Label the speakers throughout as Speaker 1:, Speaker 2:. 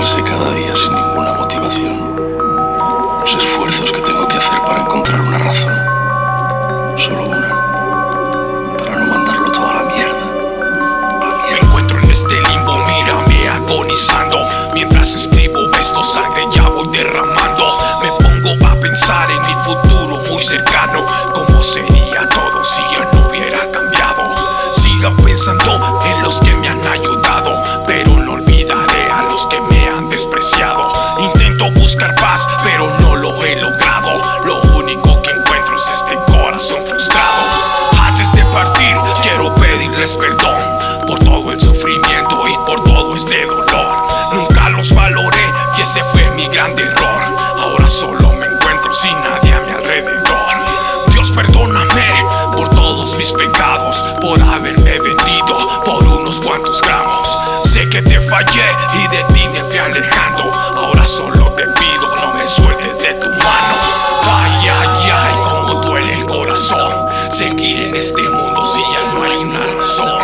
Speaker 1: levantarse cada día sin ninguna motivación. Los esfuerzos que tengo que hacer para encontrar una razón. Solo una. Para no mandarlo todo a la mierda. La
Speaker 2: mierda. Me encuentro en este limbo, mírame agonizando. Mientras escribo esto, sangre ya voy derramando. Me pongo a pensar en mi futuro muy cercano. ¿Cómo sería todo si yo no hubiera cambiado? Siga pensando en los que me han ayudado, pero no olvidaré a los que me despreciado. Intento buscar paz, pero no lo he logrado. Lo único que encuentro es este corazón frustrado. Antes de partir, quiero pedirles perdón por todo el sufrimiento y por todo este dolor. Nunca los valoré y ese fue mi gran error. Ahora solo me encuentro sin nadie a mi alrededor. Dios perdóname por todos mis pecados, por que te fallé y de ti me fui alejando. Ahora solo te pido no me sueltes de tu mano. Ay, ay, ay, cómo duele el corazón seguir en este mundo si ya no hay una razón.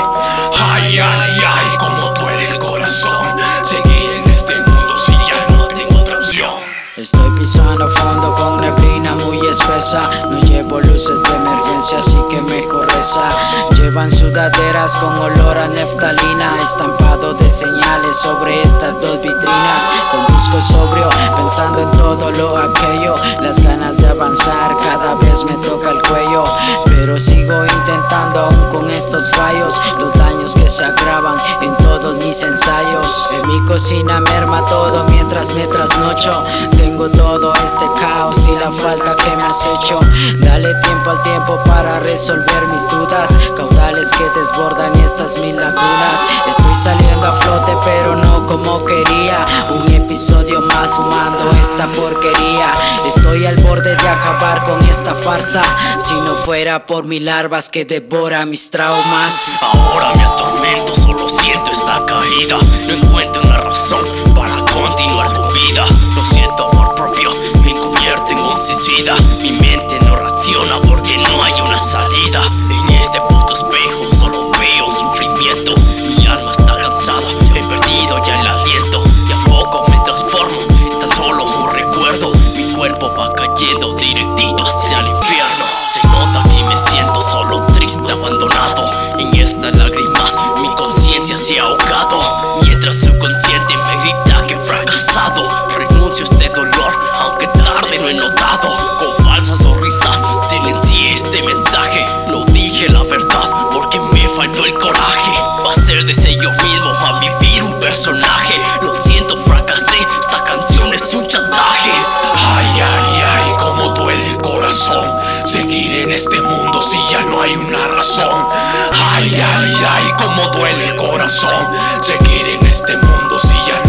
Speaker 2: Ay, ay, ay, cómo duele el corazón seguir en este mundo si ya no tengo otra opción.
Speaker 3: Estoy pisando fondo con neblina muy espesa. No llevo luces de emergencia, así que mejor reza. Llevan sudaderas con olor a neftalina. Estampado de señales sobre estas dos vitrinas. Conduzco sobrio, pensando en todo lo aquello. Las ganas de avanzar cada vez me toca el cuello. Pero sigo intentando aún con estos fallos. Los daños que se agravan en todos mis ensayos. En mi cocina merma todo mientras me trasnocho. Tengo todo este caos y la falta que me has hecho. Dale tiempo al tiempo para resolver mis dudas. Que desbordan estas mil lagunas. Estoy saliendo a flote, pero no como quería. Un episodio más fumando esta porquería. Estoy al borde de acabar con esta farsa. Si no fuera por mis larvas que devora mis traumas.
Speaker 4: Ahora me atormento, solo siento esta caída. No encuentro una razón para continuar con yendo directito hacia el infierno. Se nota que me siento solo, triste, abandonado. En estas lágrimas mi conciencia se ha ahogado. Mientras su subconsciente me grita que he fracasado. Renuncio a este dolor, aunque tarde lo he notado. Con falsas sonrisas silencié este mensaje. No dije la verdad porque me faltó el coraje. Va a ser de ser yo mismo a vivir un personaje. Los
Speaker 2: en este mundo si ya no hay una razón? Ay, ay, ay, cómo duele el corazón seguir en este mundo si ya no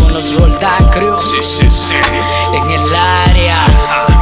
Speaker 3: con los Roldacreos en el área.